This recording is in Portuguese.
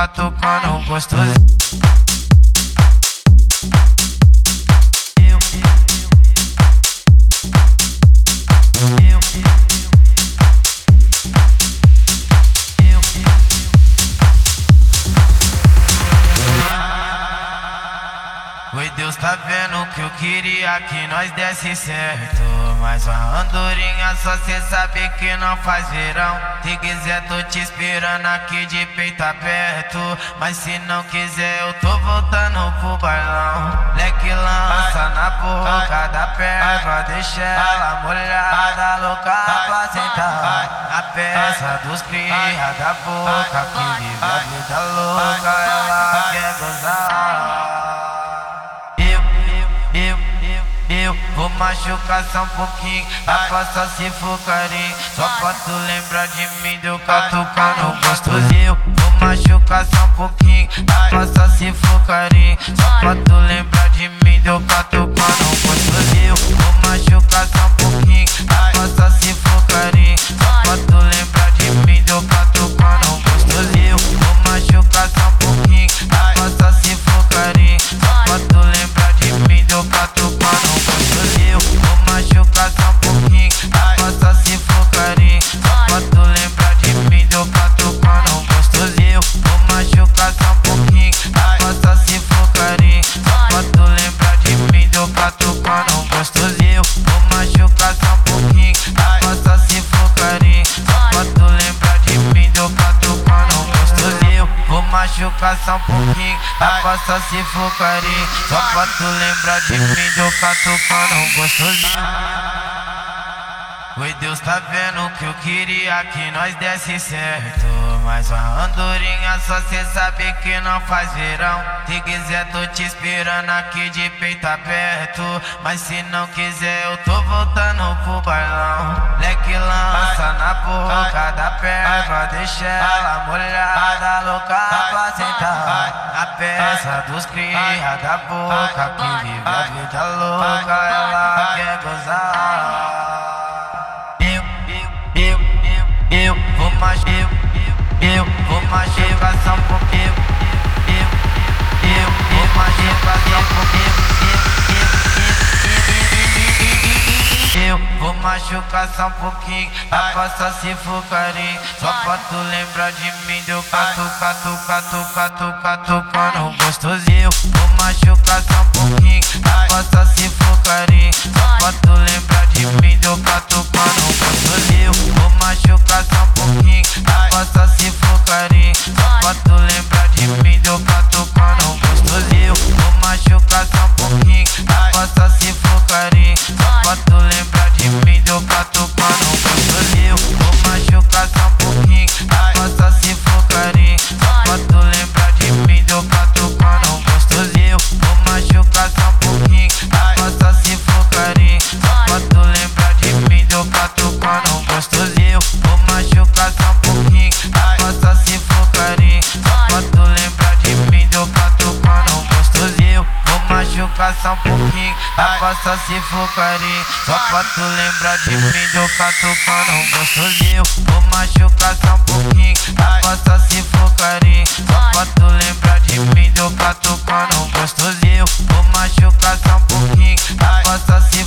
catucando gostosinho. Tá vendo que eu queria que nós desse certo. Mas uma andorinha só cê sabe que não faz verão. Se quiser, tô te esperando aqui de peito aberto. Mas se não quiser, eu tô voltando pro bailão. Leque lança na boca da perna, deixa ela molhada, louca pra sentar. A peça dos cria da boca que vive a vida louca, ela quer gozar. Vou machucar só um pouquinho Aposta se for carinho. Só pra tu lembrar de mim Deu catucando gostoso Eu vou machucar só um pouquinho Aposta se for carinho. Só pra tu lembrar de mim Deu catucando gostoso Eu machucar só um pouquinho Aposta se for carinho Só pra tu lembrar de mim Deu catucando gostosinho Oi, Deus tá vendo que eu queria que nós desse certo. Mas uma andorinha só cê sabe que não faz verão. Se quiser, tô te esperando aqui de peito aberto. Mas se não quiser, eu tô voltando pro bailão. Leque na boca da perna, deixa ela molhada, louca pra sentar. A peça dos cria da boca que vive a vida louca, ela quer gozar. Eu vou mais eu, eu vou machucar só um pouquinho. Eu, eu vou machucar só um pouquinho. Machucar só um pouquinho. Aposta se for carinho. Só pra tu lembrar de mim. Deu catu, catu, catu, catu, catu, cano gostoso. Eu vou machucar só um pouquinho. Aposta se for carinho. Só pra tu lembrar de mim. Deu catu, cano gostoso. Eu vou machucar só um pouquinho. Aposta se for carinho. Só pra tu lembrar de mim. Deu catu, só um pouquinho, aposta se for carinho. Só pra tu lembrar de mim, de eu catucando um gostosinho. Vou machucar só um pouquinho, aposta se for carinho. Só pra tu lembrar de mim, de eu catucando um gostosinho. Vou machucar só um pouquinho, aposta se